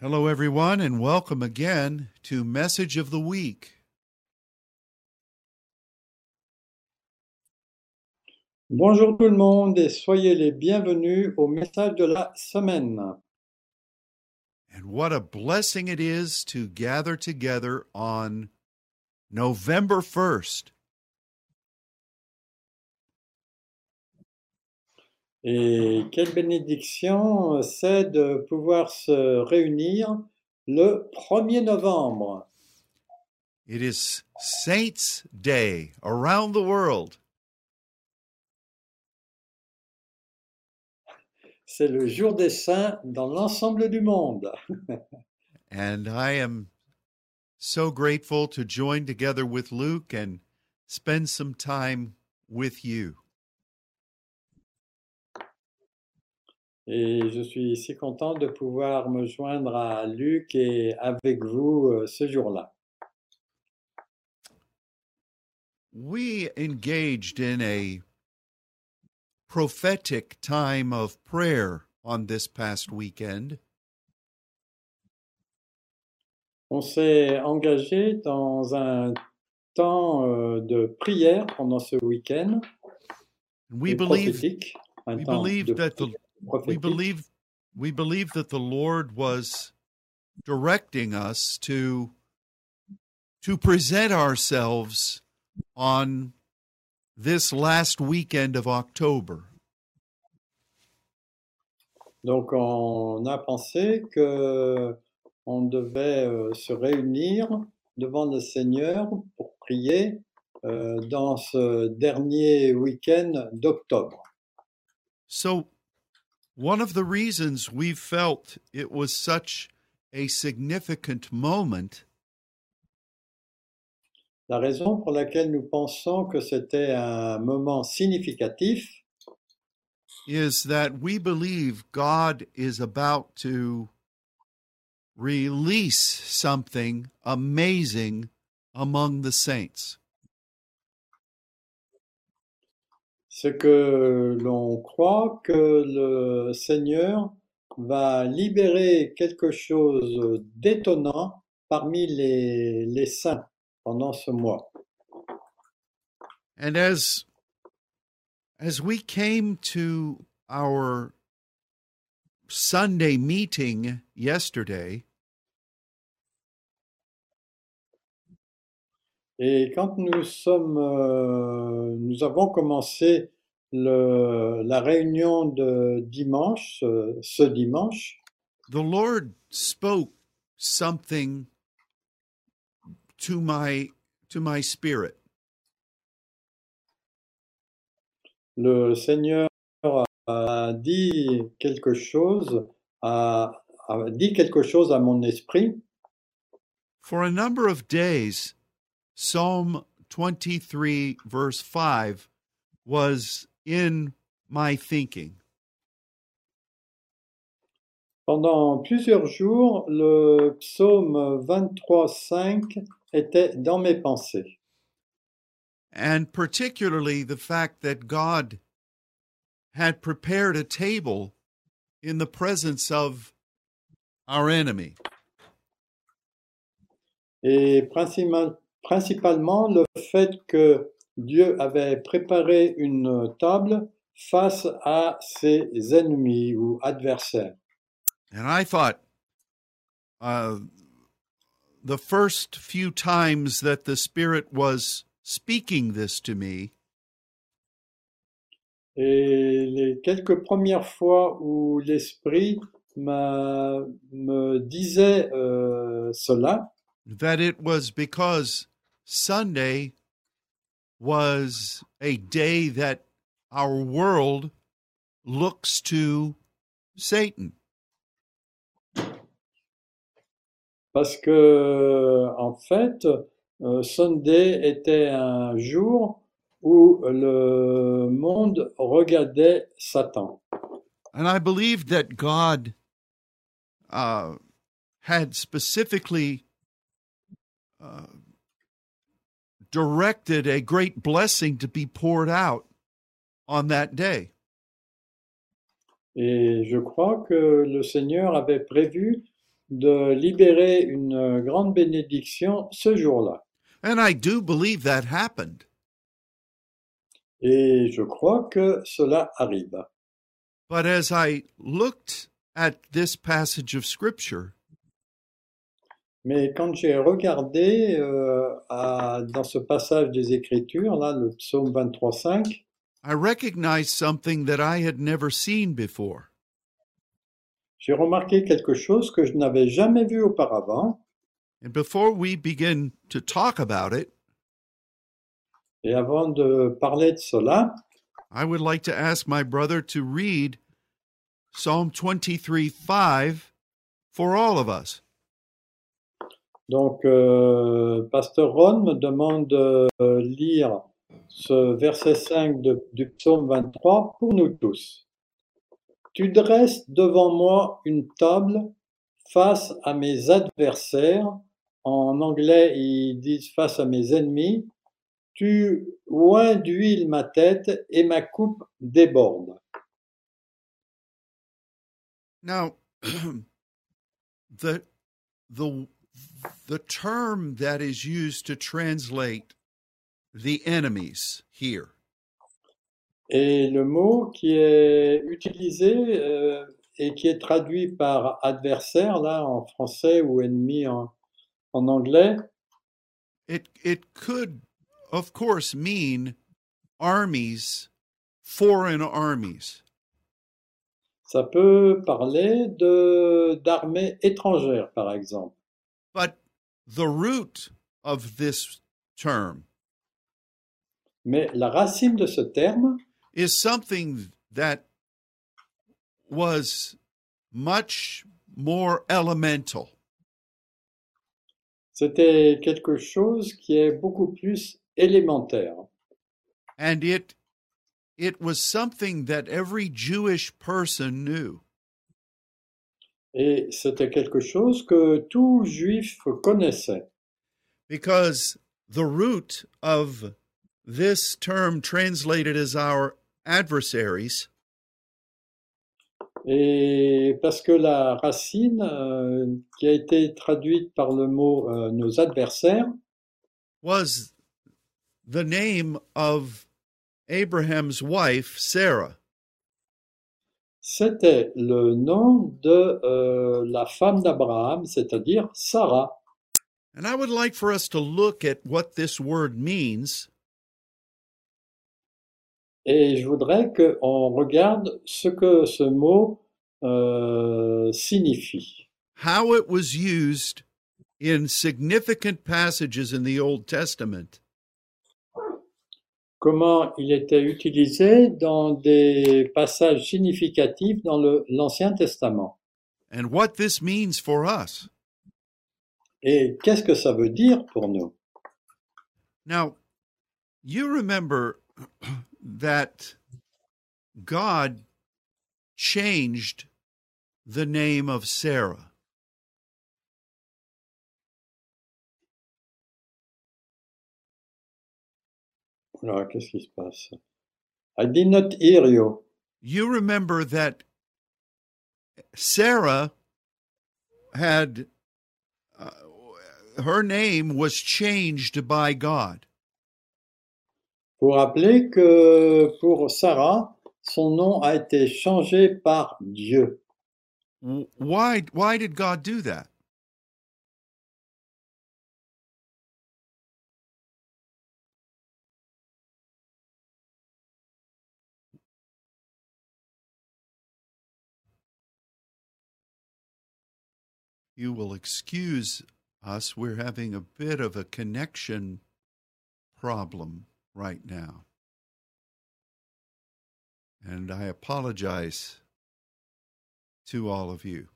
Hello, everyone, and welcome again to Message of the Week. Bonjour tout le monde et soyez les bienvenus au message de la semaine. And what a blessing it is to gather together on November 1st. Et quelle bénédiction c'est de pouvoir se réunir le 1er novembre. It is Saints' Day around the world. C'est le jour des saints dans l'ensemble du monde. And I am so grateful to join together with Luke and spend some time with you. Et je suis si content de pouvoir me joindre à Luc et avec vous euh, ce jour-là. We engaged in a prophetic time of prayer on this past weekend. On s'est engagé dans un temps euh, de prière pendant ce week-end. We believe we believe that the prière we believe we believe that the Lord was directing us to to present ourselves on this last weekend of October. Donc on a pensé que on devait euh, se réunir devant le Seigneur pour prier euh, dans ce dernier week-end d'octobre. So one of the reasons we felt it was such a significant moment La raison pour laquelle nous pensons que c'était un moment significatif, is that we believe God is about to release something amazing among the saints. C'est que l'on croit que le Seigneur va libérer quelque chose d'étonnant parmi les, saints pendant ce mois. And as we came to our Sunday meeting yesterday, Et quand nous sommes, euh, nous avons commencé le, la réunion de dimanche, euh, ce dimanche, the Lord spoke something to my to my spirit. le Seigneur a dit quelque chose, a, a dit quelque chose à mon esprit. For a number of days, Psalm 23, verse 5, was in my thinking. Pendant plusieurs jours, le psaume 23.5 était dans mes pensées. And particularly the fact that God had prepared a table in the presence of our enemy. Et principal- principalement le fait que Dieu avait préparé une table face à ses ennemis ou adversaires. And I thought uh, the first few times that the Spirit was speaking this to me, Et les quelques premières fois où l'Esprit me disait euh, cela, that it was because Sunday was a day that our world looks to Satan. parce que en fait, euh, Sunday était un jour où le monde regardait Satan. And I believe that God uh, had specifically uh, directed a great blessing to be poured out on that day. Et je crois que le Seigneur avait prévu de libérer une grande bénédiction ce jour-là. And I do believe that happened. Et je crois que cela arrive. But as I looked at this passage of Scripture, Mais quand j'ai regardé euh, à- dans ce passage des Écritures, là, le psaume 23.5, I recognized something that I had never seen before. j'ai remarqué quelque chose que je n'avais jamais vu auparavant. And before we begin to talk about it, Et avant de parler de cela, I would like to ask my brother to read Psalm 23 5 for all of us. Donc euh, Pasteur Ron me demande de euh, lire ce verset 5 de- du psaume 23 pour nous tous. Tu dresses devant moi une table face à mes adversaires. En anglais, ils disent face à mes ennemis. Tu oins d'huile ma tête et ma coupe déborde. the term that is used to translate the enemies here Et le mot qui est utilisé euh, et qui est traduit par adversaire, là, en français ou ennemi en, en anglais, it it could of course mean armies foreign armies ça peut parler de d'armées étrangères, par exemple. But the root of this term Mais la racine de ce terme, is something that was much more elemental c'était quelque chose qui est beaucoup plus élémentaire. and it it was something that every jewish person knew Et c'était quelque chose que tout juif connaissait. because the root of this term translated as our adversaries Et parce que la racine euh, qui a été traduite par le mot euh, nos adversaires, was the name of Abraham's wife, Sarah. C'était le nom de euh, la femme d'Abraham, c'est-à-dire Sarah. And I would like for us to look at what this word means Et je voudrais qu'on regarde ce que ce mot euh, signifie. how it was used in significant passages in the Old Testament, Comment il était utilisé dans des passages significatifs dans l'Ancien Testament. and what this means for us. Et qu'est-ce que ça veut dire pour nous? Now, you remember that God changed the name of Sarah. Alors, qu'est-ce qui se passe I did not hear you. You remember that Sarah had uh, her name was changed by God. Vous rappelez que pour Sarah, son nom a été changé par Dieu. Why why did God do that? You will excuse us. We're having a bit of a connection problem right now. And I apologize to all of you.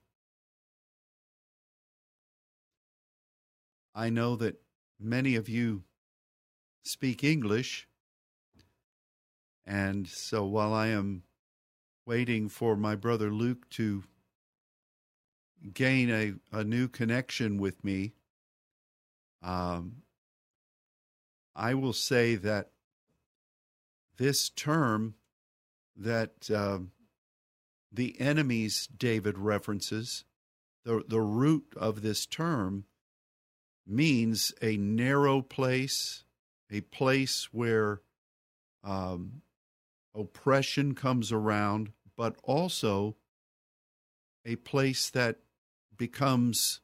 I know that many of you speak English, and so while I am waiting for my brother Luke to gain a, a new connection with me, um, I will say that this term that um, the enemies David references, the the root of this term means a narrow place, a place where um, oppression comes around, but also a place that becomes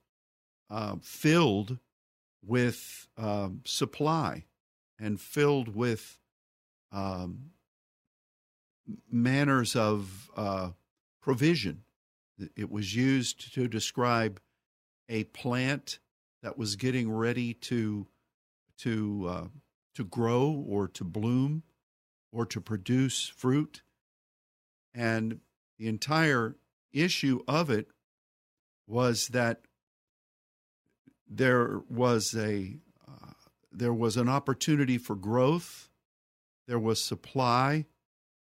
uh, filled with um, supply and filled with um, manners of uh, provision. It was used to describe a plant that was getting ready to to uh, to grow or to bloom or to produce fruit, and the entire issue of it was that there was a uh, there was an opportunity for growth. There was supply.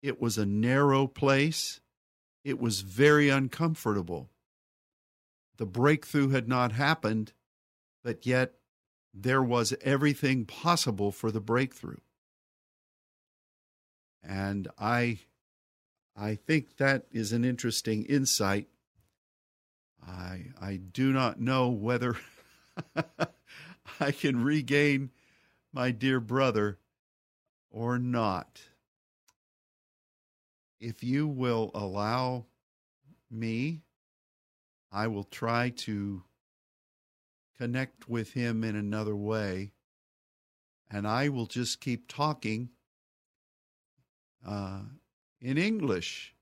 It was a narrow place. It was very uncomfortable. The breakthrough had not happened but yet there was everything possible for the breakthrough. And i i think that is an interesting insight i i do not know whether I can regain my dear brother or not. If you will allow me, I will try to connect with him in another way, and I will just keep talking uh, in English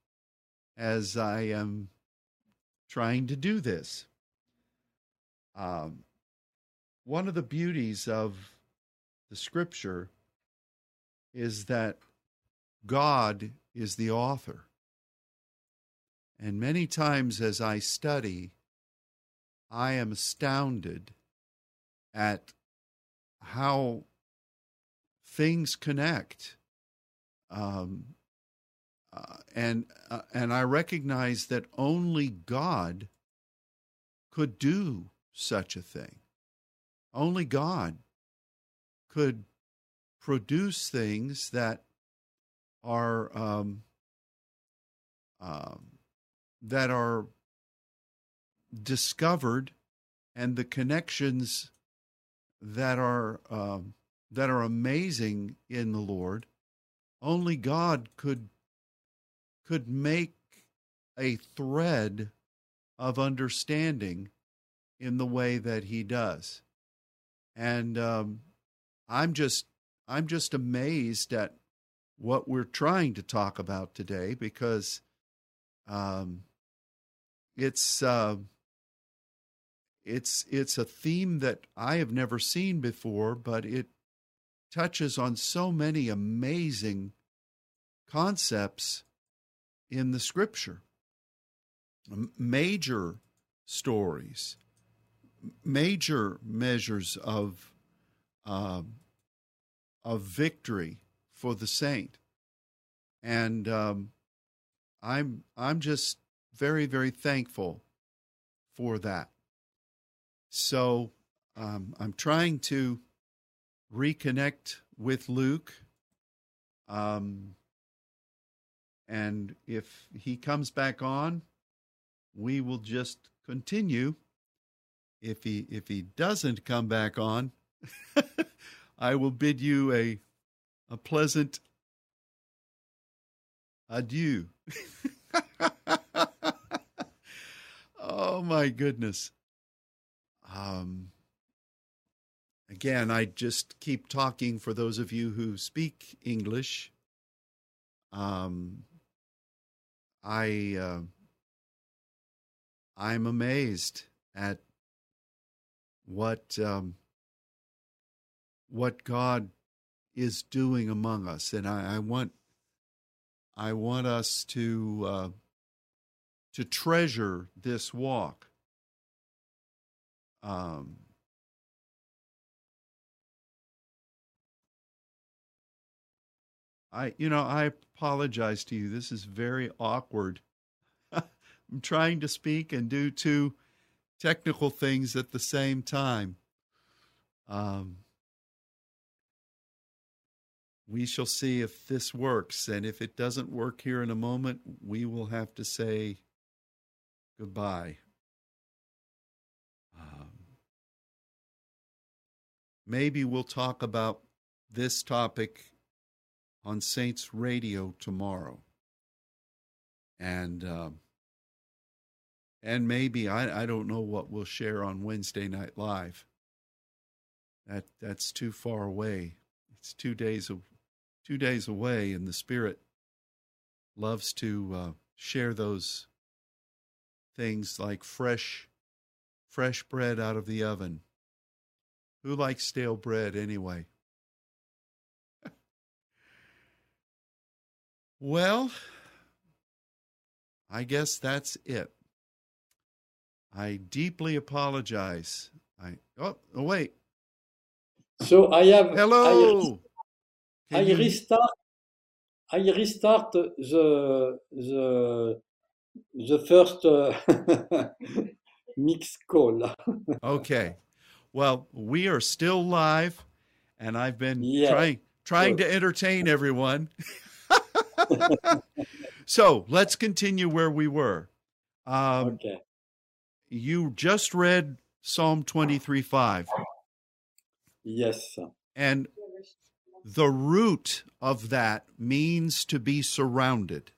as I am trying to do this. Um, one of the beauties of the scripture is that God is the author. And many times as I study, I am astounded at how things connect. Um, uh, and uh, and I recognize that only God could do such a thing. Only God could produce things that are um, um, that are discovered and the connections that are um, that are amazing in the Lord. Only God could could make a thread of understanding in the way that He does. And um, I'm just I'm just amazed at what we're trying to talk about today because um, it's uh, it's it's a theme that I have never seen before, but it touches on so many amazing concepts in the Scripture, major stories major measures of uh, of victory for the saint, and um, I'm I'm just very very thankful for that. So um, I'm trying to reconnect with Luke. Um, and if he comes back on, we will just continue if he if he doesn't come back on, I will bid you a a pleasant adieu. oh my goodness. Um again, I just keep talking for those of you who speak English. Um I uh, I'm amazed at what um, what God is doing among us, and I, I want I want us to uh, to treasure this walk. Um, I, you know, I apologize to you. This is very awkward. I'm trying to speak and do two technical things at the same time. Um, we shall see if this works. And if it doesn't work here in a moment, we will have to say goodbye. Um, maybe we'll talk about this topic on Saints Radio tomorrow. And um, and maybe I, I don't know what we'll share on Wednesday Night Live. That that's too far away. It's two days of two days away, and the Spirit loves to uh, share those things like fresh fresh bread out of the oven. Who likes stale bread anyway? Well, I guess that's it. I deeply apologize. I oh, oh wait. So I have Hello. I, I restart I restart the the the first uh, mix call. Okay. Well, we are still live, and I've been Yeah. trying trying Good. to entertain everyone. so let's continue where we were. Um, Okay. You just read Psalm twenty three five, Yes. and the root of that means to be surrounded.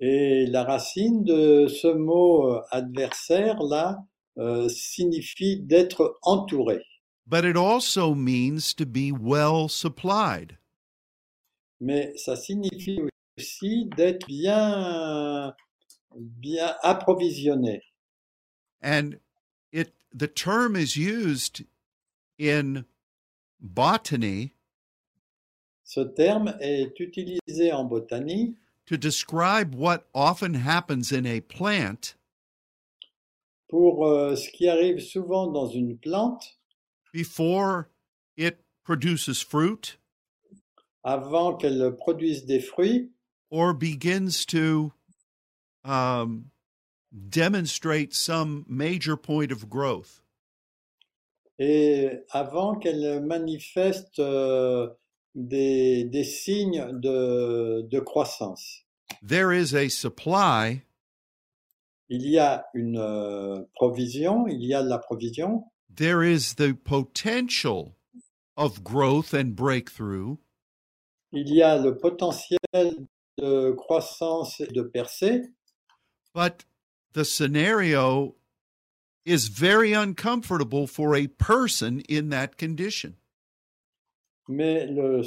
Et la racine de ce mot euh, adversaire là euh, signifie d'être entouré. But it also means to be well supplied. Mais ça signifie aussi d'être bien bien approvisionné. and it the term is used in botany. Ce terme est utilisé en botanie. To describe what often happens in a plant. Pour euh, ce qui arrive souvent dans une plante. Before it produces fruit avant qu'elle produise des fruits or begins to um, demonstrate some major point of growth. et avant qu'elle manifeste euh, des, des signes de, de croissance. There is a supply, Il y a une euh, provision, il y a de la provision, there is the potential of growth and breakthrough, il y a le potentiel de croissance et de percée, but the scenario is very uncomfortable for a person in that condition. mais le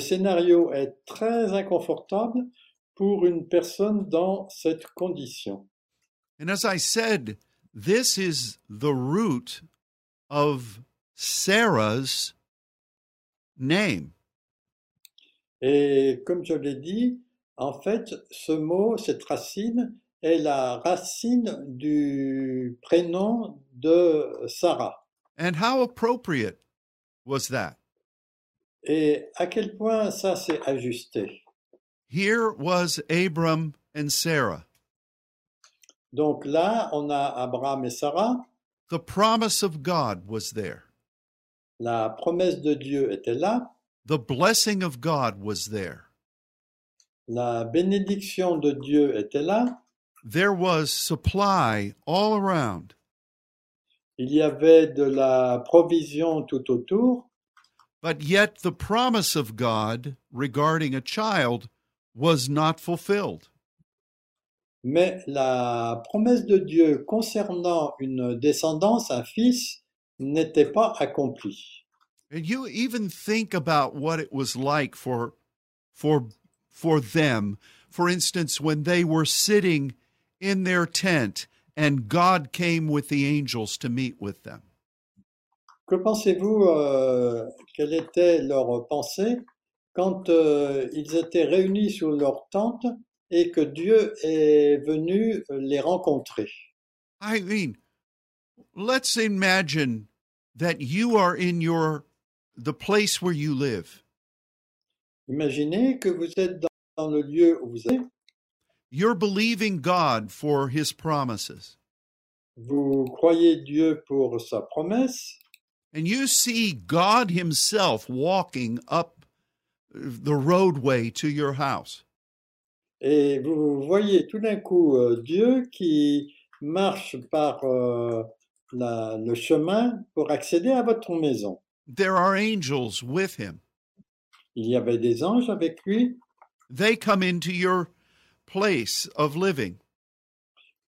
scénario est très inconfortable pour une personne dans cette condition. And as I said, this is the root of Sarah's name. Et comme je l'ai dit, en fait, ce mot, cette racine, est la racine du prénom de Sarah. And how appropriate was that? Et à quel point ça s'est ajusté? Here was Abram and Sarah. Donc là, on a Abraham et Sarah. The promise of God was there. La promesse de Dieu était là. The blessing of God was there. La bénédiction de Dieu était là. There was supply all around. Il y avait de la provision tout autour. But yet the promise of God regarding a child was not fulfilled. Mais la promesse de Dieu concernant une descendance, un fils, n'était pas accomplie. And you even think about what it was like for for for them. For instance, when they were sitting in their tent and God came with the angels to meet with them. Que pensez-vous, euh, quelle était leur pensée quand euh, ils étaient réunis sur leur tente et que Dieu est venu les rencontrer I mean, let's imagine that you are in your the place where you live. Imaginez que vous êtes dans, dans le lieu où vous êtes, You're believing God for his promises. vous croyez Dieu pour sa promesse And you see God himself walking up the roadway to your house. et vous voyez tout d'un coup euh, Dieu qui marche par, euh, la- le chemin pour accéder à votre maison. There are angels with him. Il y avait des anges avec lui. They come into your place of living.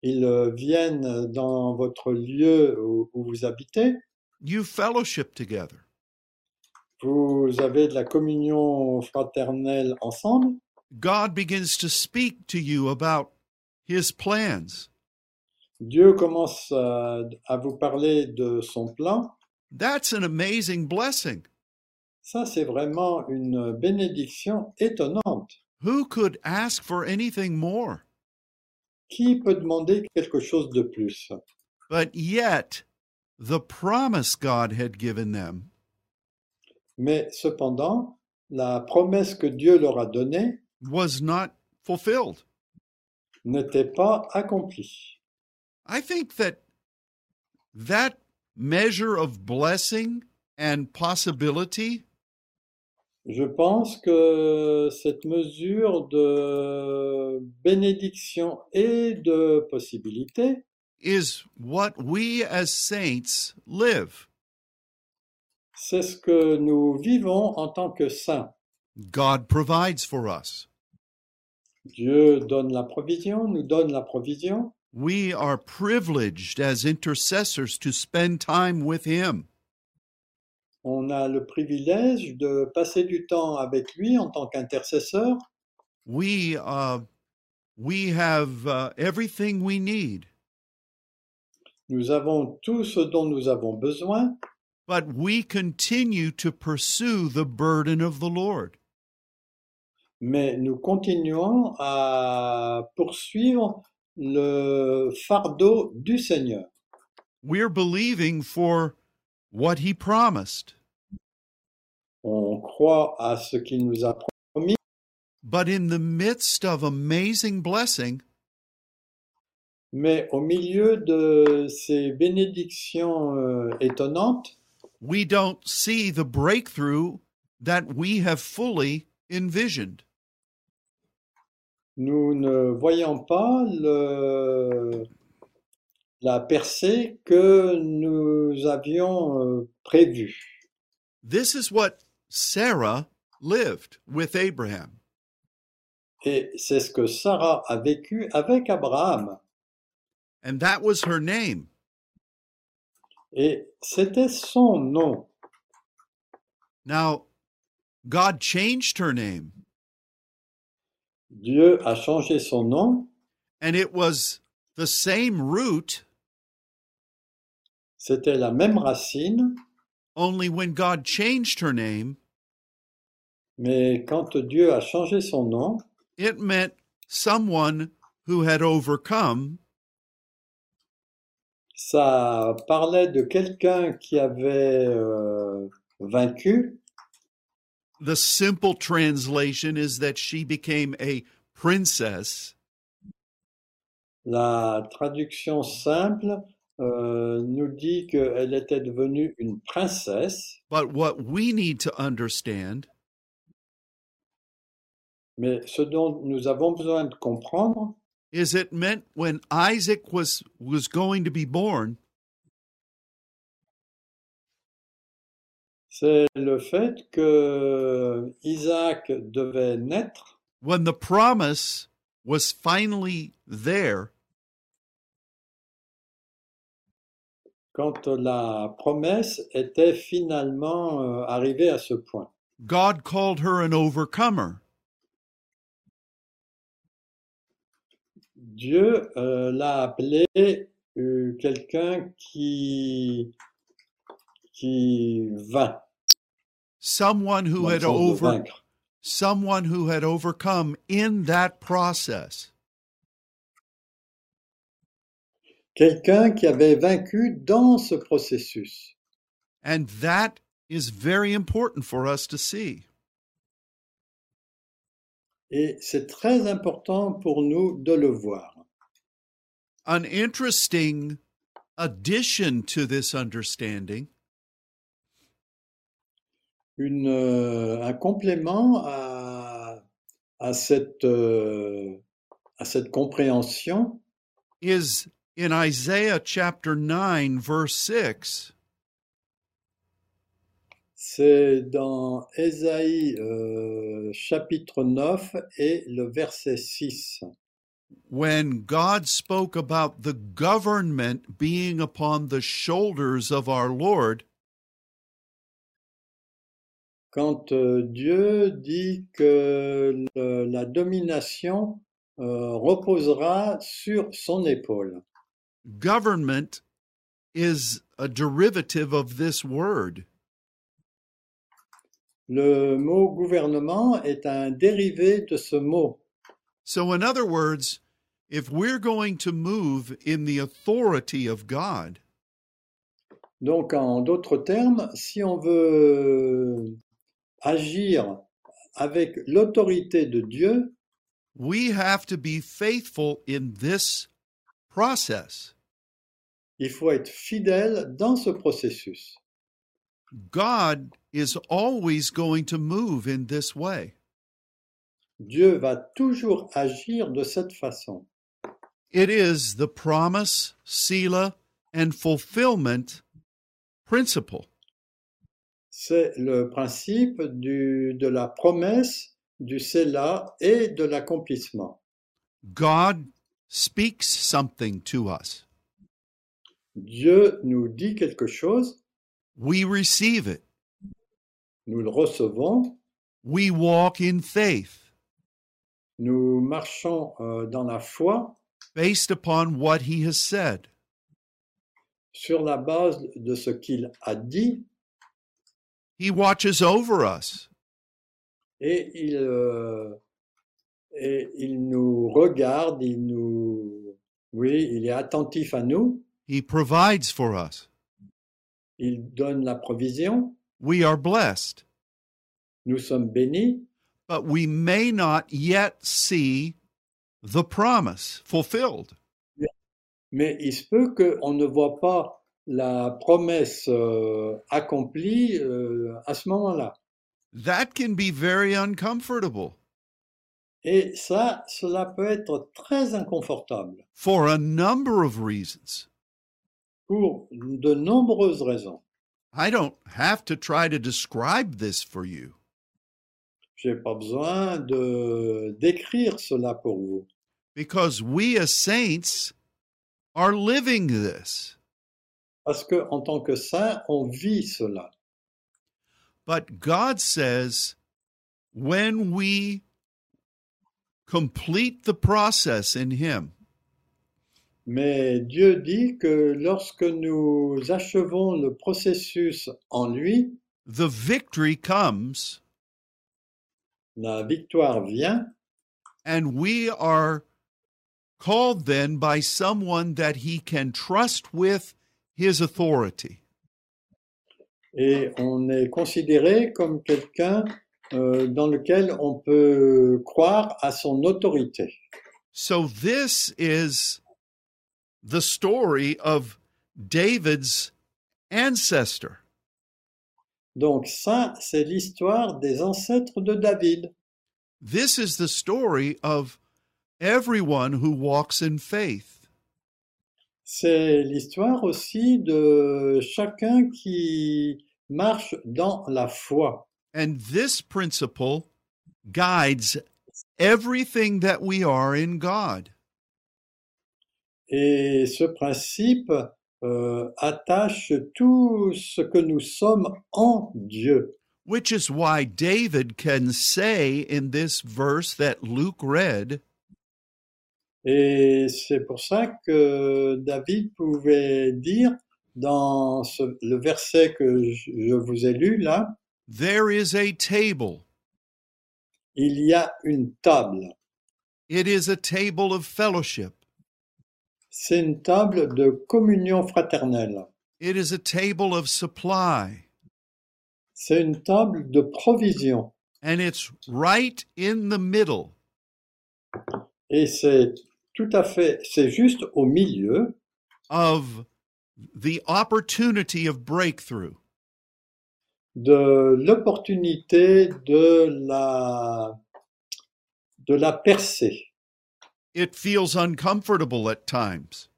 Ils euh, viennent dans votre lieu où, où vous habitez. You fellowship together. Vous avez de la communion fraternelle ensemble. God begins to speak to you about his plans. Dieu commence à, à vous parler de son plan. That's an amazing blessing. Ça, c'est vraiment une bénédiction étonnante. Who could ask for anything more? Qui peut demander quelque chose de plus? But yet, the promise God had given them Mais cependant, la promesse que Dieu leur a donnée was not fulfilled. n'était pas accomplie. I think that that measure of blessing and possibility? Je pense que cette mesure de bénédiction et de possibilité, is what we as saints live. c'est ce que nous vivons en tant que saints. God provides for us. Dieu donne la provision, nous donne la provision. We are privileged as intercessors to spend time with Him. On a le privilège de passer du temps avec lui en tant qu'intercesseur. We, uh, we have uh, everything we need, Nous avons tout ce dont nous avons besoin, but we continue to pursue the burden of the Lord. mais nous continuons à poursuivre le fardeau du Seigneur. We're believing for what He promised, On croit à ce qu'il nous a promis, but in the midst of amazing blessing, mais au milieu de ces bénédictions euh, étonnantes, we don't see the breakthrough that we have fully envisioned. Nous ne voyons pas le- la percée que nous avions euh, prévue. This is what Sarah lived with Abraham. Et c'est ce que Sarah a vécu avec Abraham. And that was her name. Et c'était son nom. Now, God changed her name, Dieu a changé son nom. and it was the same root, C'était la même racine, only when God changed her name, mais quand Dieu a changé son nom, it meant someone who had overcome ça parlait de quelqu'un qui avait euh, vaincu. The simple translation is that she became a princess, La traduction simple euh, nous dit qu'elle était devenue une princesse, but what we need to understand mais ce dont nous avons besoin de comprendre, is it meant when Isaac was was going to be born, c'est le fait que Isaac devait naître when the promise was finally there, quand la promesse était finalement euh, arrivée à ce point. God called her an overcomer. Dieu euh, l'a appelé euh, quelqu'un qui, qui vint, someone who had over someone who had overcome in that process Quelqu'un qui avait vaincu dans ce processus. and that is very important for us to see Et c'est très important pour nous de le voir. an interesting addition to this understanding Une, euh, un complément à, à, cette, euh, à cette compréhension, is In Isaiah chapter 9, verse 6, C'est dans Ésaïe euh, chapitre 9 et le verset 6. when God spoke about the government being upon the shoulders of our Lord, Quand euh, Dieu dit que le- la domination euh, reposera sur son épaule. government is a derivative of this word. Le mot gouvernement est un dérivé de ce mot. So, in other words, if we're going to move in the authority of God, Donc, en d'autres termes, si on veut agir avec l'autorité de Dieu, we have to be faithful in this process. il faut être fidèle dans ce processus. God is always going to move in this way. Dieu va toujours agir de cette façon. It is the promise, Selah, and fulfillment principle. C'est le principe du- de la promesse, du cela et de l'accomplissement. God speaks something to us. Dieu nous dit quelque chose, We receive it. nous le recevons, We walk in faith nous marchons euh, dans la foi based upon what He has said. sur la base de ce qu'il a dit He watches over us. et il, euh, et il nous regarde, il nous, oui, il est attentif à nous, He provides for us. il donne la provision, We are blessed, nous sommes bénis, but we may not yet see the promise fulfilled. mais il se peut qu'on ne voit pas la promesse euh, accomplie euh, à ce moment-là. That can be very uncomfortable Et ça, cela peut être très inconfortable for a number of reasons. pour de nombreuses raisons. I don't have to try to describe this for you. J'ai pas besoin de d'écrire cela pour vous, because we as saints are living this. Parce que en tant que saint, on vit cela. But God says when we complete the process in Him, Mais Dieu dit que lorsque nous achevons le processus en lui, the victory comes la victoire vient and we are called then by someone that He can trust with His authority. et on est considéré comme quelqu'un euh, dans lequel on peut croire à son autorité. So, this is the story of David's ancestor. Donc ça, c'est l'histoire des ancêtres de David. This is the story of everyone who walks in faith. C'est l'histoire aussi de chacun qui marche dans la foi. And this principle guides everything that we are in God. Et ce principe euh, attache tout ce que nous sommes en Dieu. Which is why David can say in this verse that Luke read, Et c'est pour ça que David pouvait dire dans ce- le verset que je je vous ai lu là, There is a table. il y a une table. It is a table of fellowship. C'est une table de communion fraternelle. It is a table of supply. C'est une table de provision. And it's right in the middle. Et c'est tout à fait, c'est juste au milieu of the opportunity of breakthrough. de l'opportunité de la, de la percée. It feels uncomfortable at times,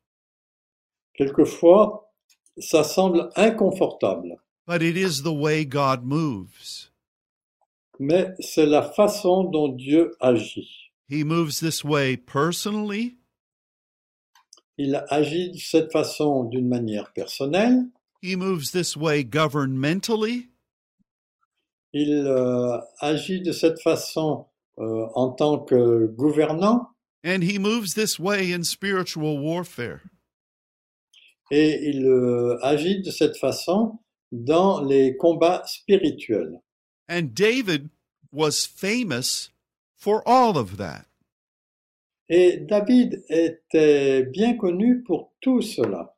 Quelquefois, ça semble inconfortable, but it is the way God moves. mais c'est la façon dont Dieu agit. He moves this way personally, Il agit de cette façon d'une manière personnelle, he moves this way governmentally, il euh, agit de cette façon euh, en tant que gouvernant, and he moves this way in spiritual warfare. et il euh, agit de cette façon dans les combats spirituels. And David was famous for all of that. Et David était bien connu pour tout cela.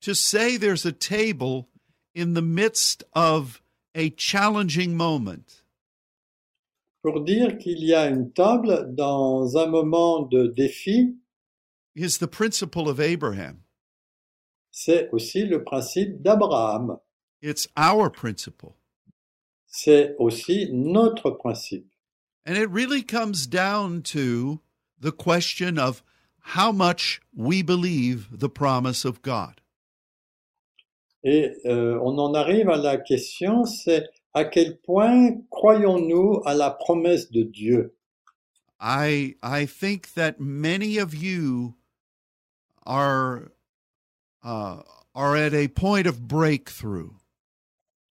To say there's a table in the midst of a challenging moment Pour dire qu'il y a une table dans un moment de défi, is the principle of Abraham. c'est aussi le principe d'Abraham. It's our principle. C'est aussi notre principe. And it really comes down to the question of how much we believe the promise of God. Et euh, on en arrive à la question, c'est à quel point croyons-nous à la promesse de Dieu? I I think that many of you are uh, are at a point of breakthrough.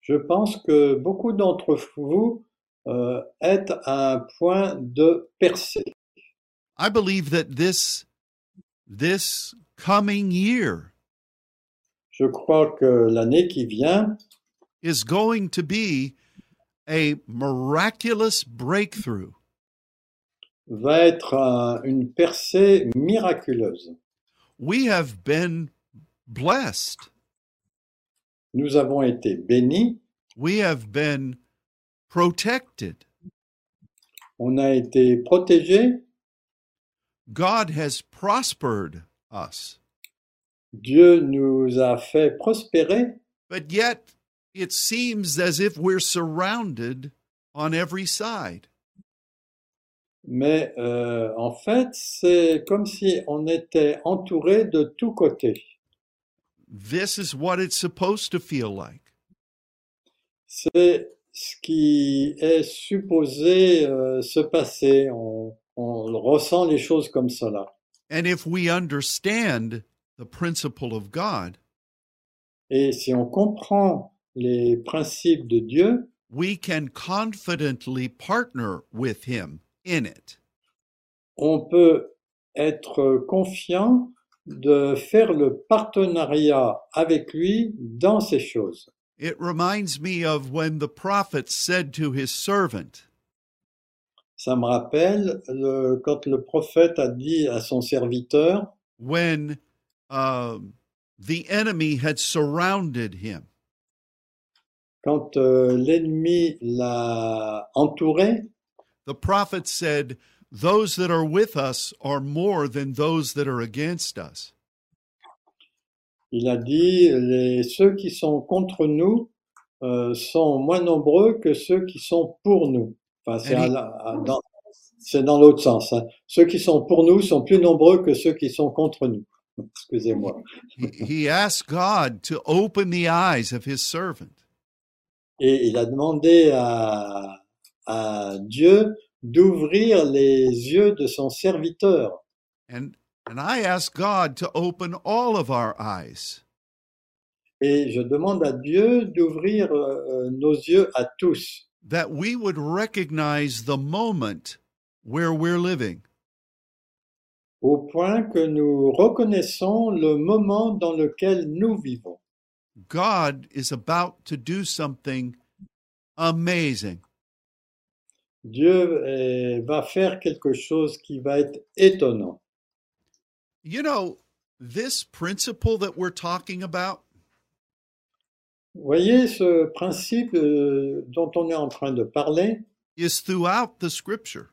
Je pense que beaucoup d'entre vous euh, à un point de percée. I believe that this this coming year Je crois que l'année qui vient is going to be a miraculous breakthrough. va être un- une percée miraculeuse. We have been blessed. Nous avons été bénis, We have been protected. on a été protégés, God has prospered us. Dieu nous a fait prospérer, But yet it seems as if we're surrounded on every side. mais euh, en fait, c'est comme si on était entouré de tous côtés. This is what it's supposed to feel like. C'est ce qui est supposé euh, se passer. On, on ressent les choses comme cela. And if we understand the principle of God, Et si on comprend les principes de Dieu, we can confidently partner with Him in it. on peut être confiant de faire le partenariat avec lui dans ces choses. It reminds me of when the prophet said to his servant, Ça me rappelle le- quand le prophète a dit à son serviteur, when um, the enemy had surrounded him, quand euh, l'ennemi l'a entouré, the prophet said, Those that are with us are more than those that are against us. Il a dit, les, ceux qui sont contre nous euh, sont moins nombreux que ceux qui sont pour nous. Enfin, c'est Elle est- à la- à- dans, c'est dans l'autre sens. hein. Ceux qui sont pour nous sont plus nombreux que ceux qui sont contre nous. Excusez-moi. He, he asked God to open the eyes of his servant. Et il a demandé à, à Dieu d'ouvrir les yeux de son serviteur. And, and I ask God to open all of our eyes Et je demande à Dieu d'ouvrir euh, nos yeux à tous, that we would recognize the moment where we're living. au point que nous reconnaissons le moment dans lequel nous vivons. God is about to do something amazing. Dieu eh, va faire quelque chose qui va être étonnant. You know, this principle that we're talking about, voyez, ce principe euh, dont on est en train de parler? Is throughout the scripture.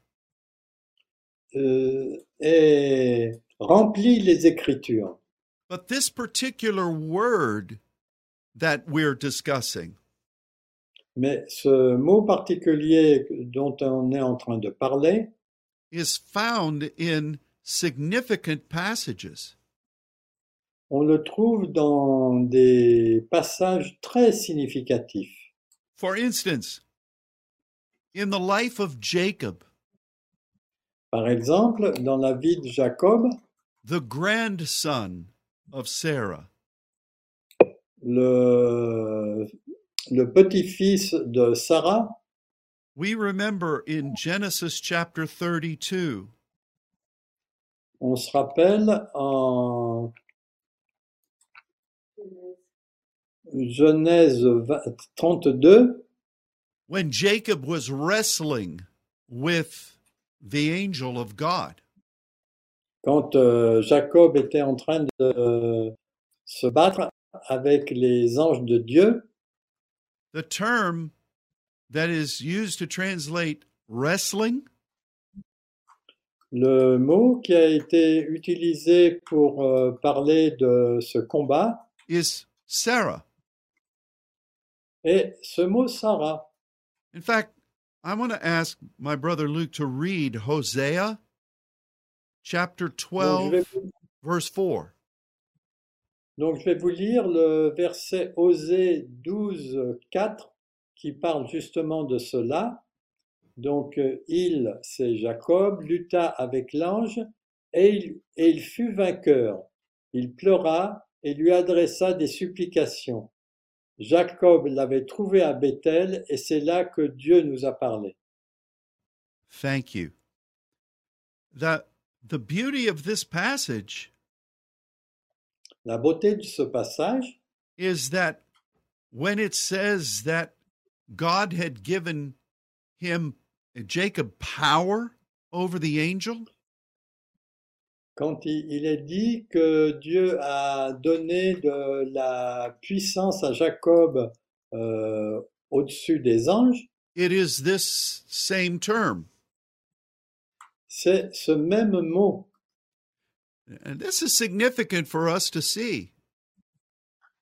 euh, est rempli les Écritures. But this particular word that we're discussing Mais ce mot particulier dont on est en train de parler is found in significant passages. on le trouve dans des passages très significatifs. For instance, in the life of Jacob, Par exemple, dans la vie de Jacob, the grandson of Sarah, le, le petit-fils de Sarah, we remember in Genesis chapter 32 on se rappelle en Genèse 20 32, when Jacob was wrestling with the angel of God. quand euh, Jacob était en train de euh, se battre avec les anges de Dieu, The term that is used to translate wrestling le mot qui a été utilisé pour euh, parler de ce combat is Sarah. est ce mot Sarah. In fact, I want to ask my brother Luke to read Hosea chapter Donc je, 12, vais, verse 4. donc je vais vous lire le verset Osée 12, 4 qui parle justement de cela. Donc euh, il, c'est Jacob, lutta avec l'ange et il, et il fut vainqueur. Il pleura et lui adressa des supplications. Jacob l'avait trouvé à Bethel et c'est là que Dieu nous a parlé. Thank you. The, the beauty of this passage La beauté de ce passage, is that when it says that God had given him, Jacob, power over the angel, quand il, il est dit que Dieu a donné de la puissance à Jacob euh, au-dessus des anges, it is this same term. c'est ce même mot. And this is significant for us to see.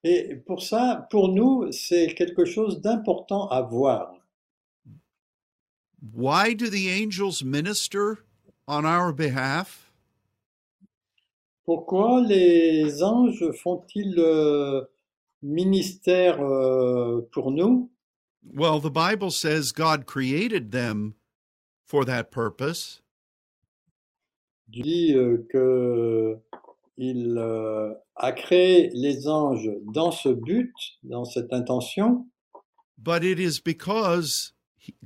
Et pour ça, pour nous, c'est quelque chose d'important à voir. Why do the angels minister on our behalf? Pourquoi les anges font-ils le ministère euh, pour nous? Well, the Bible says God created them for that purpose. Dit euh, que il euh, a créé les anges dans ce but, dans cette intention, but it is because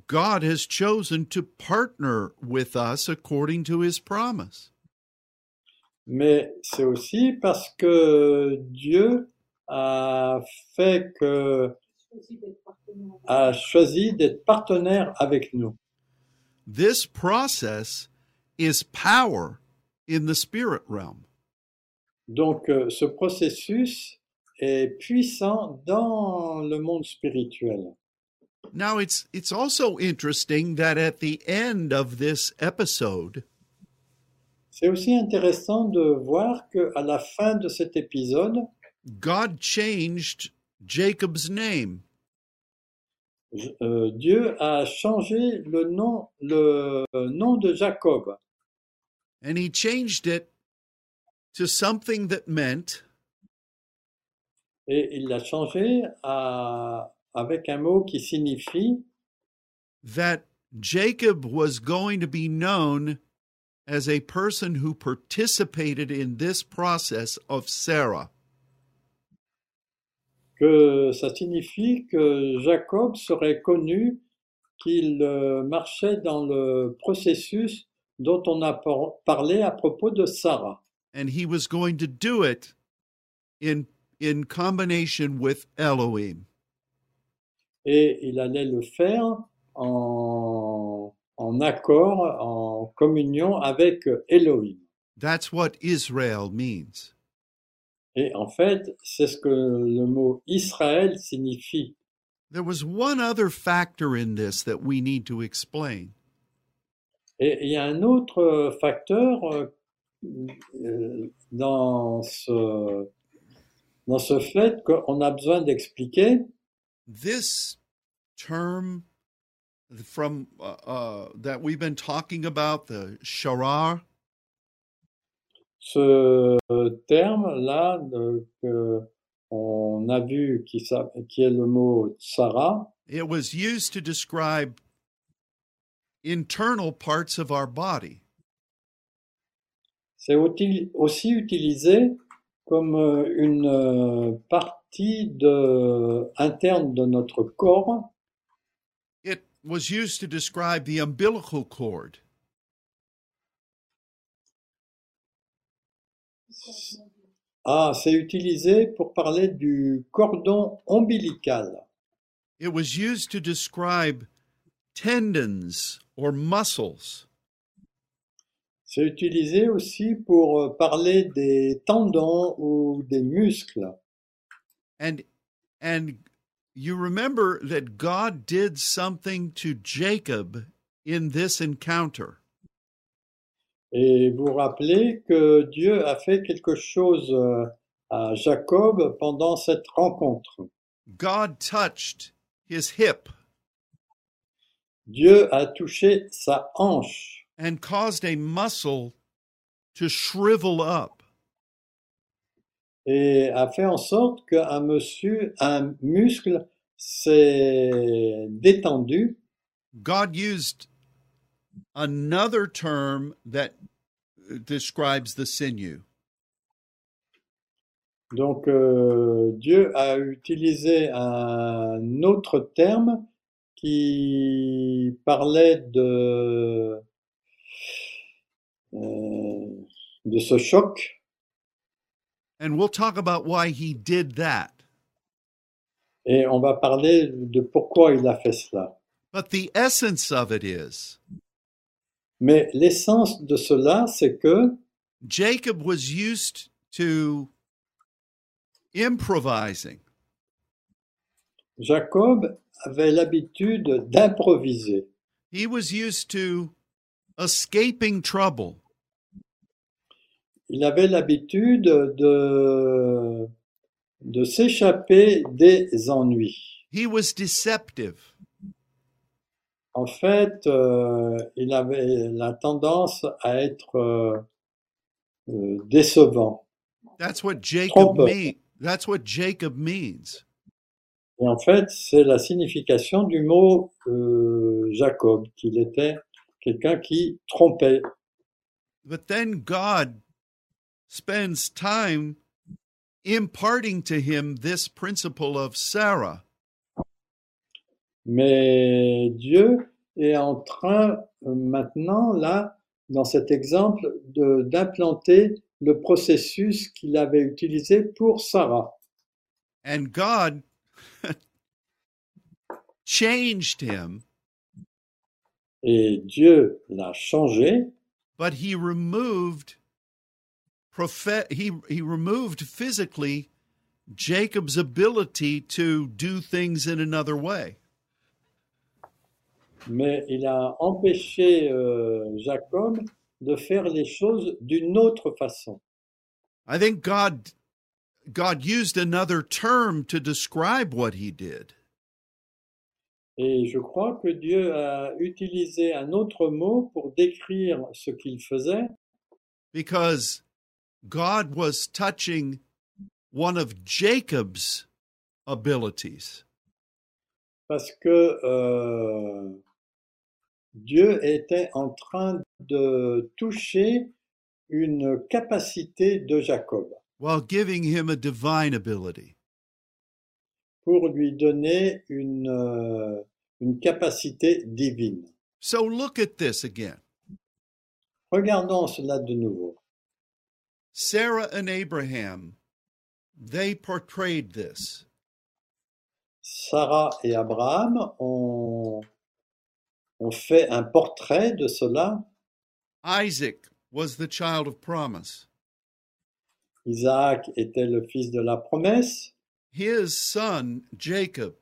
God has chosen to partner with us according to his promise. mais c'est aussi parce que Dieu a fait que a choisi d'être partenaire avec nous. This process is power in the spirit realm. Donc euh, ce processus est puissant dans le monde spirituel. Now it's it's also interesting that at the end of this episode C'est aussi intéressant de voir que à la fin de cet épisode, God changed Jacob's name. Euh, Dieu a changé le nom, le nom de Jacob and he changed it to something that meant et il l'a changé à- avec un mot qui signifie that Jacob was going to be known as a person who participated in this process of Sarah. que ça signifie que Jacob serait connu qu'il euh, marchait dans le processus dont on a par- parlé à propos de Sarah. And he was going to do it in, in combination with Elohim. Et il allait le faire en, en accord, en communion avec Elohim. That's what Israel means. Et en fait, c'est ce que le mot Israël signifie. There was one other factor in this that we need to explain. Et il y a un autre facteur euh, euh, dans ce, dans ce fait qu'on a besoin d'expliquer. This term from uh, uh, that we've been talking about, the sharar, Ce terme-là que on a vu qui, qui est le mot Sarah, it was used to describe internal parts of our body. c'est aussi utilisé comme euh, une euh, partie de, interne de notre corps. It was used to describe the umbilical cord. Ah, c'est utilisé pour parler du cordon ombilical. It was used to describe tendons or muscles. C'est utilisé aussi pour euh, parler des tendons ou des muscles. And and you remember that God did something to Jacob in this encounter. Et vous rappelez que Dieu a fait quelque chose euh, à Jacob pendant cette rencontre. God touched his hip Dieu a touché sa hanche and caused a muscle to shrivel up. Et a fait en sorte qu'un monsieur, un muscle s'est détendu. God used another term that describes the sinew. Donc euh, Dieu a utilisé un autre terme qui parlait de, euh, de ce choc. And we'll talk about why he did that. Et on va parler de pourquoi il a fait cela. But the essence of it is Mais l'essence de cela, c'est que Jacob was used to improvising. Jacob avait l'habitude d'improviser. He was used to escaping trouble. Il avait l'habitude de, de s'échapper des ennuis. He was deceptive. En fait, euh, il avait la tendance à être euh, euh, décevant. That's what Jacob Trompeur. mean. That's what Jacob means. Et en fait, c'est la signification du mot Jacob, qu'il était quelqu'un qui trompait. But then God spends time imparting to him this principle of Sarah. Mais Dieu est en train euh, maintenant, là, dans cet exemple, d'implanter le processus qu'il avait utilisé pour Sarah. And God changed him, Et Dieu l'a changé, but he removed prophet he he removed physically Jacob's ability to do things in another way. mais il a empêché euh, Jacob de faire les choses d'une autre façon. I think God God used another term to describe what he did. Et je crois que Dieu a utilisé un autre mot pour décrire ce qu'il faisait, because God was touching one of Jacob's abilities. parce que euh, Dieu était en train de toucher une capacité de Jacob while giving him a divine ability. pour lui donner une, euh, une capacité divine. So look at this again. Regardons cela de nouveau. Sarah and Abraham, they portrayed this. Sarah et Abraham ont, ont fait un portrait de cela. Isaac was the child of promise. Isaac était le fils de la promesse, His son, Jacob,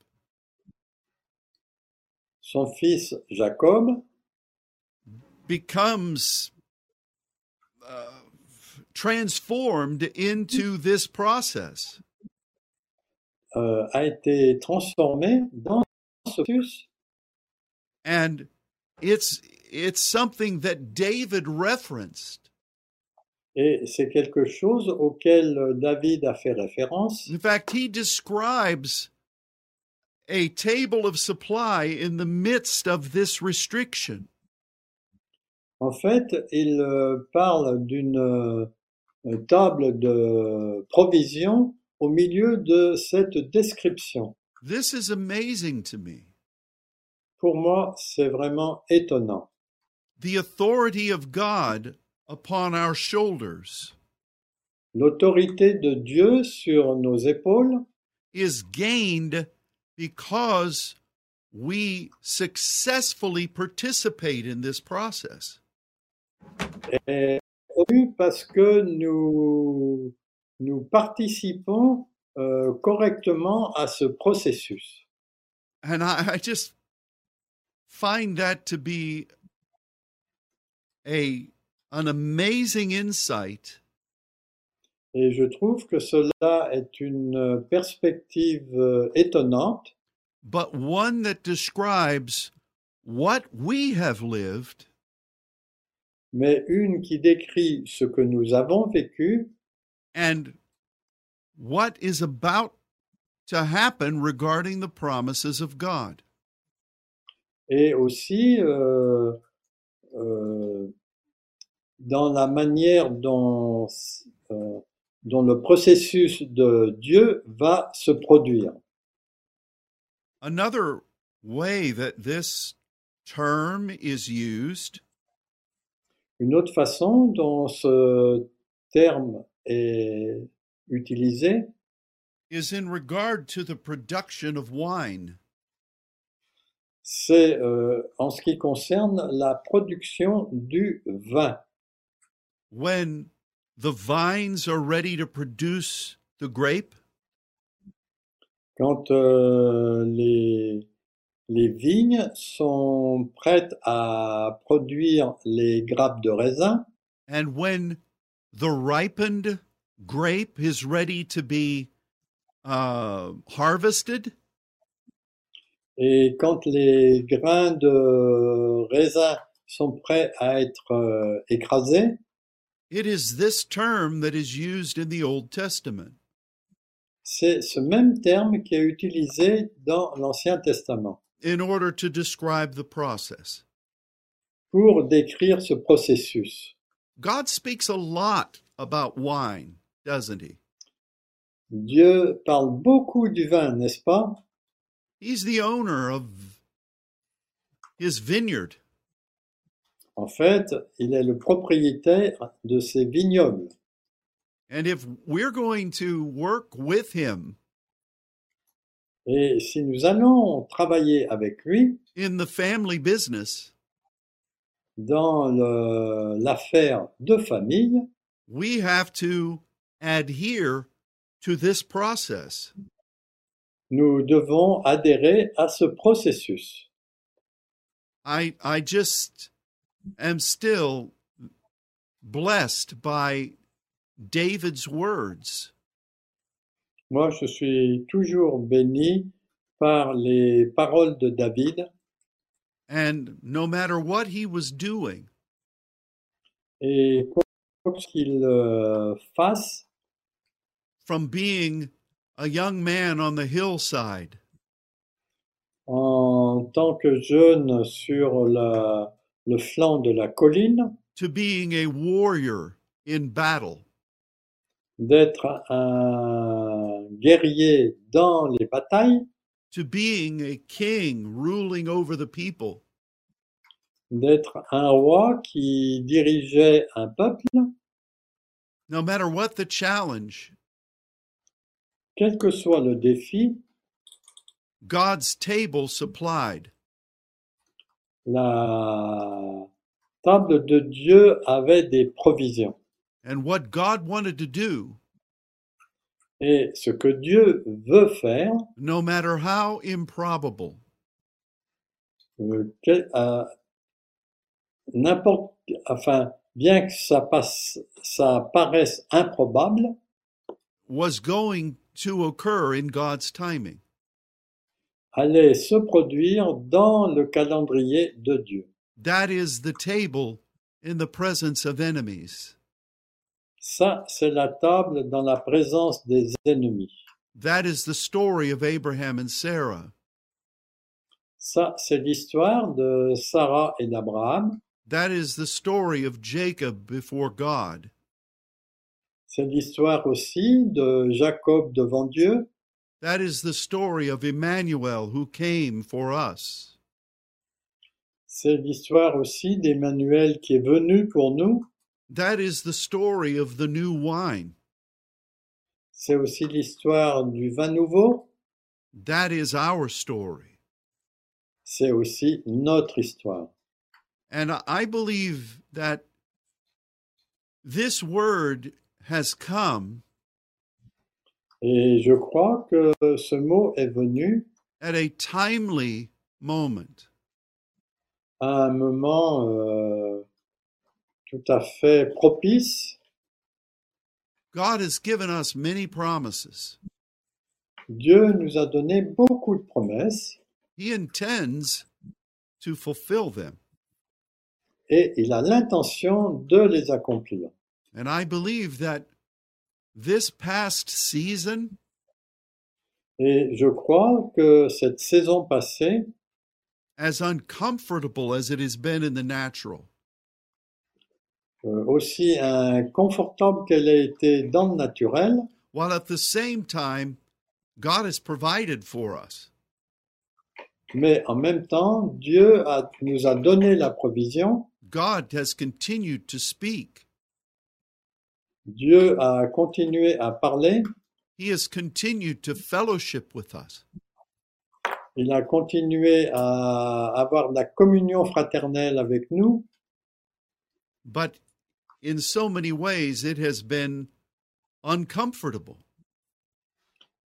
son fils Jacob becomes transformed into this process. euh, a été transformé dans ce processus. And it's it's something that David referenced. Et c'est quelque chose auquel David a fait référence. In fact, he describes a table of supply in the midst of this restriction. En fait, il euh, parle d'une euh, table de provision au milieu de cette description. This is amazing to me. Pour moi, c'est vraiment étonnant. The authority of God upon our shoulders L'autorité de Dieu sur nos épaules is gained because we successfully participate in this process. Obtenue parce que nous, nous participons euh, correctement à ce processus. And I, I just find that to be a an amazing insight Et je trouve que cela est une perspective euh, étonnante, but one that describes what we have lived mais une qui décrit ce que nous avons vécu and what is about to happen regarding the promises of God. et aussi euh, euh, dans la manière dont, euh, dont le processus de Dieu va se produire. Another way that this term is used Une autre façon dont ce terme est utilisé, is in regard to the production of wine. c'est euh, en ce qui concerne la production du vin. When the vines are ready to produce the grape, Quand euh, les, les vignes sont prêtes à produire les grappes de raisin. And when the ripened grape is ready to be uh, harvested, et quand les grains de raisin sont prêts à être euh, écrasés, it is this term that is used in the Old Testament. c'est ce même terme qui est utilisé dans l'Ancien Testament in order to describe the process. pour décrire ce processus. God speaks a lot about wine, doesn't he? Dieu parle beaucoup du vin, n'est-ce pas He's the owner of his vineyard. En fait, il est le propriétaire de ces vignobles. And if we're going to work with him Et si nous allons travailler avec lui in the family business, dans l'affaire de famille, we have to adhere to this process. nous devons adhérer à ce processus. I I just am still blessed by David's words. Moi, je suis toujours béni par les paroles de David. And no matter what he was doing, et quoi qu'il euh, fasse, from being a young man on the hillside en tant que jeune sur la- le flanc de la colline, to being a warrior in battle, d'être un guerrier dans les batailles, to being a king ruling over the people, d'être un roi qui dirigeait un peuple, no matter what the challenge, quel que soit le défi, God's table supplied. la table de Dieu avait des provisions. And what God wanted to do, Et ce que Dieu veut faire, no matter how improbable, euh, euh, n'importe, enfin, bien que ça passe, ça paraisse improbable, was going to occur in God's timing. allait se produire dans le calendrier de Dieu. That is the table in the presence of enemies. Ça, c'est la table dans la présence des ennemis. That is the story of Abraham and Sarah. Ça, c'est l'histoire de Sarah et d'Abraham. That is the story of Jacob before God. C'est l'histoire aussi de Jacob devant Dieu. That is the story of Emmanuel who came for us. C'est l'histoire aussi d'Emmanuel qui est venu pour nous. That is the story of the new wine. C'est aussi l'histoire du vin nouveau. That is our story. C'est aussi notre histoire. And I believe that this word has come Et je crois que ce mot est venu at a timely moment. à un moment euh, tout à fait propice. God has given us many promises. Dieu nous a donné beaucoup de promesses He intends to fulfill them. et il a l'intention de les accomplir. And I believe that this past season Et je crois que cette saison passée, as uncomfortable as it has been in the natural, aussi inconfortable qu'elle ait été dans le naturel, while at the same time, God has provided for us. mais en même temps, Dieu a- nous a donné la provision, God has continued to speak. Dieu a continué à parler, He has continued to fellowship with us. il a continué à avoir de la communion fraternelle avec nous, But in so many ways, it has been uncomfortable.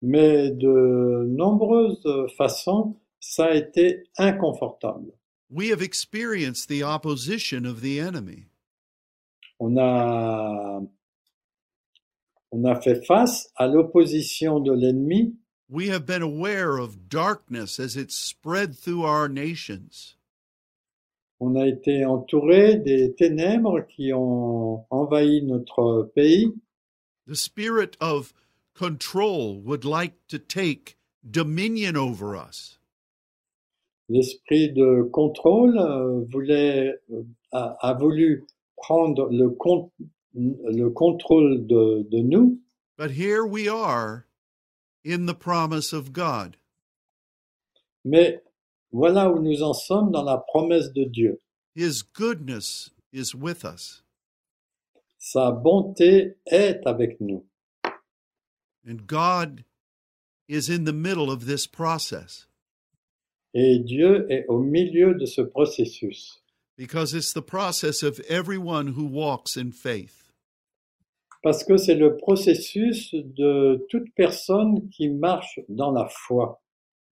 mais de nombreuses façons, ça a été inconfortable. We have experienced the opposition of the enemy. On a, on a fait face à l'opposition de l'ennemi, We have been aware of darkness as it spread through our nations. On a été entouré des ténèbres qui ont envahi notre pays. The spirit of control would like to take dominion over us. L'esprit de contrôle euh, voulait, euh, a, a voulu prendre le, con- le contrôle de, de nous, But here we are in the promise of God. mais voilà où nous en sommes dans la promesse de Dieu. His goodness is with us, Sa bonté est avec nous. and God is in the middle of this process Et Dieu est au milieu de ce processus. because it's the process of everyone who walks in faith. Parce que c'est le processus de toute personne qui marche dans la foi.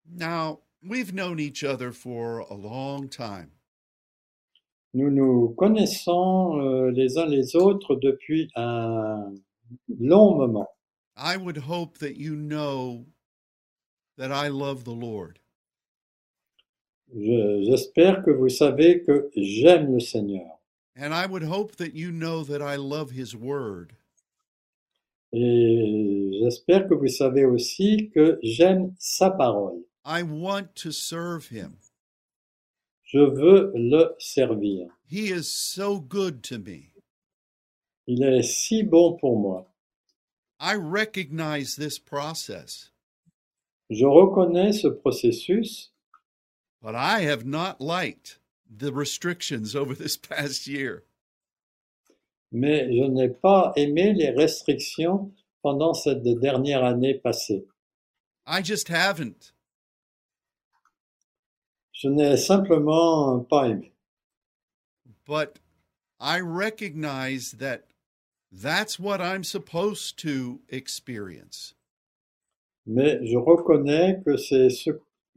Now, we've known each other for a long time, Nous nous connaissons euh, les uns les autres depuis un long moment. I would hope that you know that I love the Lord. Je- J'espère que vous savez que j'aime le Seigneur. And I would hope that you know that I love His Word. Et j'espère que vous savez aussi que j'aime sa parole. I want to serve Him. Je veux le servir. He is so good to me. Il est si bon pour moi. I recognize this process, Je reconnais ce processus, but I have not liked the restrictions over this past year. mais je n'ai pas aimé les restrictions pendant cette dernière année passée. I just haven't. Je n'ai simplement pas aimé. But I recognize that that's what I'm supposed to experience. Mais je reconnais que c'est ce,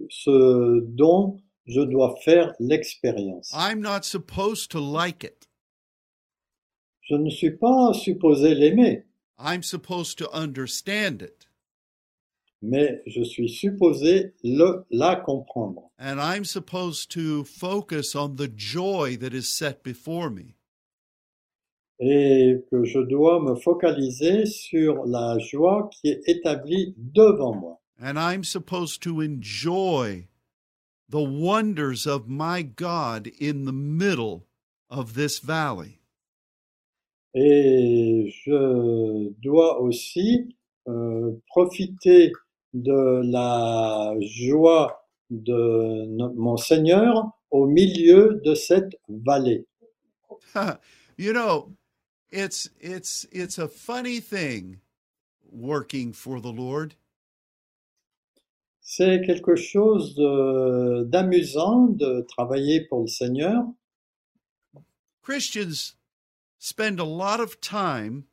ce dont je dois faire l'expérience. I'm not supposed to like it. Je ne suis pas supposé l'aimer, I'm supposed to understand it. Mais je suis supposé le, la comprendre. And I'm supposed to focus on the joy that is set before me. et que je dois me focaliser sur la joie qui est établie devant moi. And I'm supposed to enjoy the wonders of my God in the middle of this valley. Et je dois aussi euh, profiter de la joie de mon Seigneur au milieu de cette vallée. you know, it's it's it's a funny thing working for the Lord. C'est quelque chose de- d'amusant de travailler pour le Seigneur. Christians spend a lot of time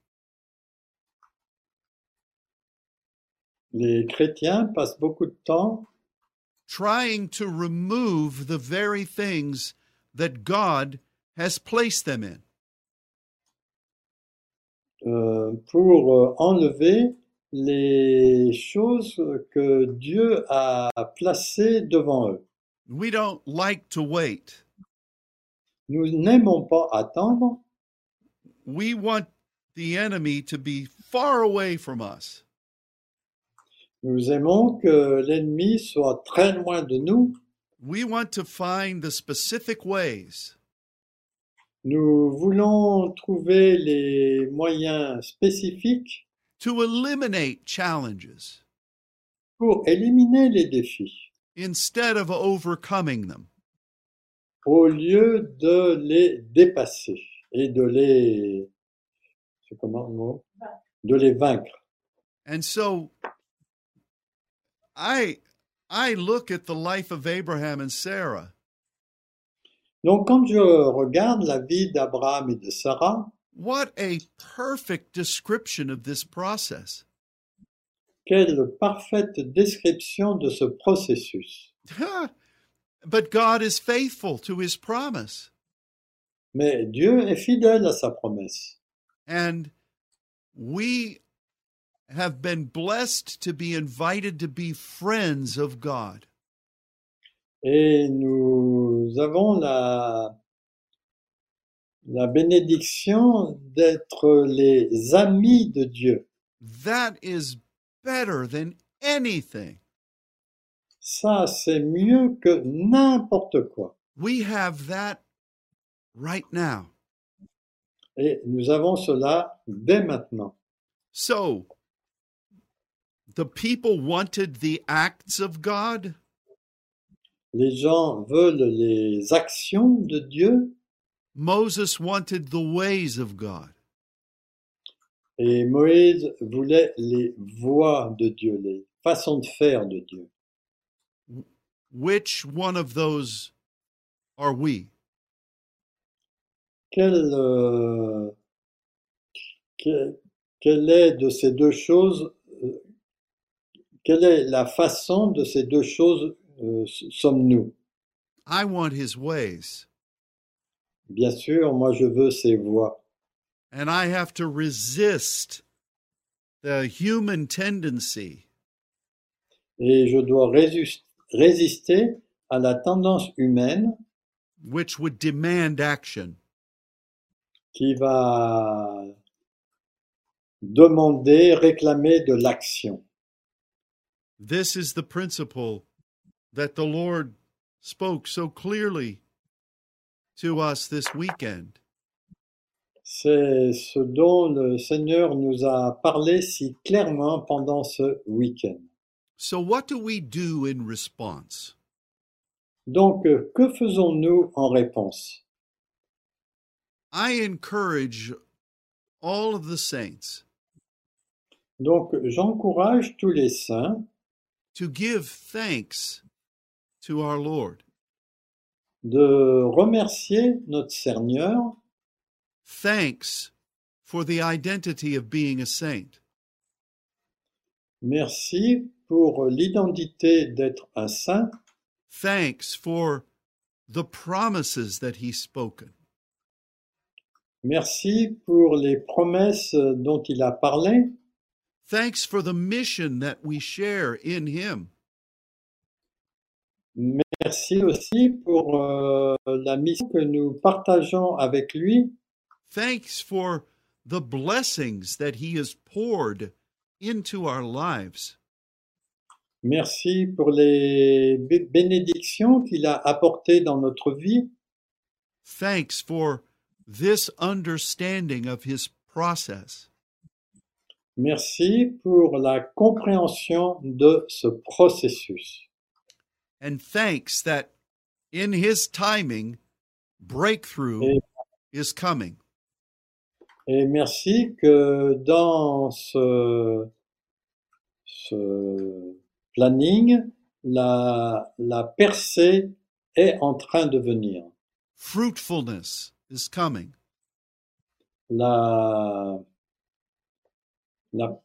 Les chrétiens passent beaucoup de temps trying to remove the very things that God has placed them in. euh, pour euh, enlever les choses que Dieu a placées devant eux. We don't like to wait. Nous n'aimons pas attendre, We want the enemy to be far away from us. Nous aimons que l'ennemi soit très loin de nous, We want to find the specific ways. Nous voulons trouver les moyens spécifiques to eliminate challenges. pour éliminer les défis, instead of overcoming them. au lieu de les dépasser et de les... C'est comment le mot? De les vaincre. And so I I look at the life of Abraham and Sarah Donc quand je regarde la vie d'Abraham et de Sarah, What a perfect description of this process. quelle parfaite description de ce processus. but God is faithful to his promise. Mais Dieu est fidèle à sa promesse. And we have been blessed to be invited to be friends of God. Et nous avons la, la bénédiction d'être les amis de Dieu. That is better than anything. Ça, c'est mieux que n'importe quoi. We have that right now. Et nous avons cela dès maintenant. So, the people wanted the acts of God? Les gens veulent les actions de Dieu Moses wanted the ways of God. et Moïse voulait les voies de Dieu, les façons de faire de Dieu. Which one of those are we? Quelle, euh, que- quelle est de ces deux choses, quelle est la façon de ces deux choses euh, sommes-nous? I want his ways, Bien sûr, moi je veux ces voies. and I have to resist the human tendency Et je dois résister à la tendance humaine which would demand action. qui va demander, réclamer de l'action. This is the principle that the Lord spoke so clearly to us this weekend. C'est ce dont le Seigneur nous a parlé si clairement pendant ce week-end. So, what do we do in response? Donc, que faisons-nous en réponse? I encourage all of the saints Donc, j'encourage tous les saints to give thanks to our Lord. de remercier notre Seigneur, Thanks for the identity of being a saint. merci pour l'identité d'être un saint, Thanks for the promises that He's spoken. merci pour les promesses dont il a parlé, Thanks for the mission that we share in Him. merci aussi pour euh, la mission que nous partageons avec lui, Thanks for the blessings that He has poured into our lives. Merci pour les bénédictions qu'il a apportées dans notre vie. Thanks for this understanding of His process. Merci pour la compréhension de ce processus. And thanks that in His timing, breakthrough Et- is coming. Et merci que dans ce, ce planning, la, la percée est en train de venir. Fruitfulness is coming. La, la,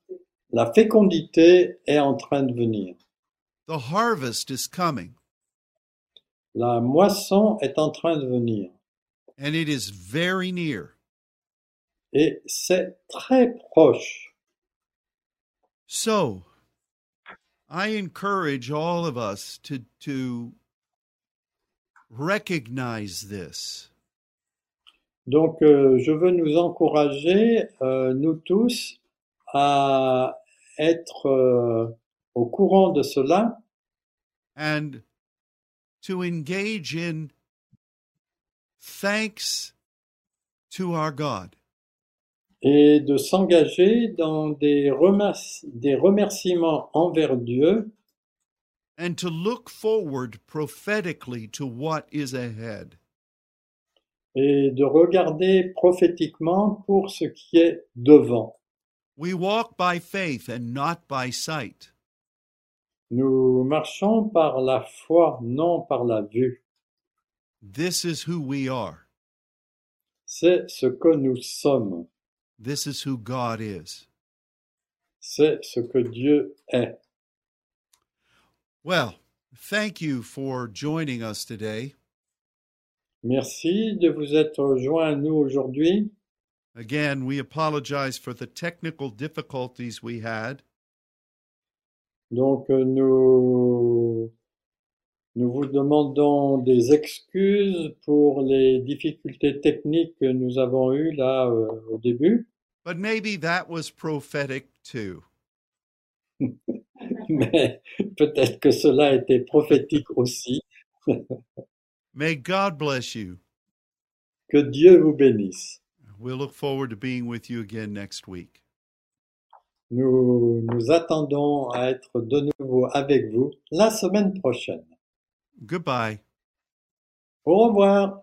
la fécondité est en train de venir. The harvest is coming. La moisson est en train de venir. And it is very near. Et c'est très proche. So, I encourage all of us to, to recognize this. Donc, euh, je veux nous encourager, euh, nous tous, à être euh, au courant de cela and to engage in thanks to our God. et de s'engager dans des remerciements envers Dieu and to look forward prophetically to what is ahead. et de regarder prophétiquement pour ce qui est devant. We walk by faith and not by sight. Nous marchons par la foi, non par la vue. This is who we are. C'est ce que nous sommes. This is who God is. C'est ce que Dieu est. Well, thank you for joining us today. Merci de vous être joints à nous aujourd'hui. Again, we apologize for the technical difficulties we had. Donc euh, nous, nous vous demandons des excuses pour les difficultés techniques que nous avons eues là euh, au début, But maybe that was prophetic too. mais peut-être que cela était prophétique aussi. May God bless you. Que Dieu vous bénisse. We'll look forward to being with you again next week. Nous nous attendons à être de nouveau avec vous la semaine prochaine. Goodbye. Au revoir.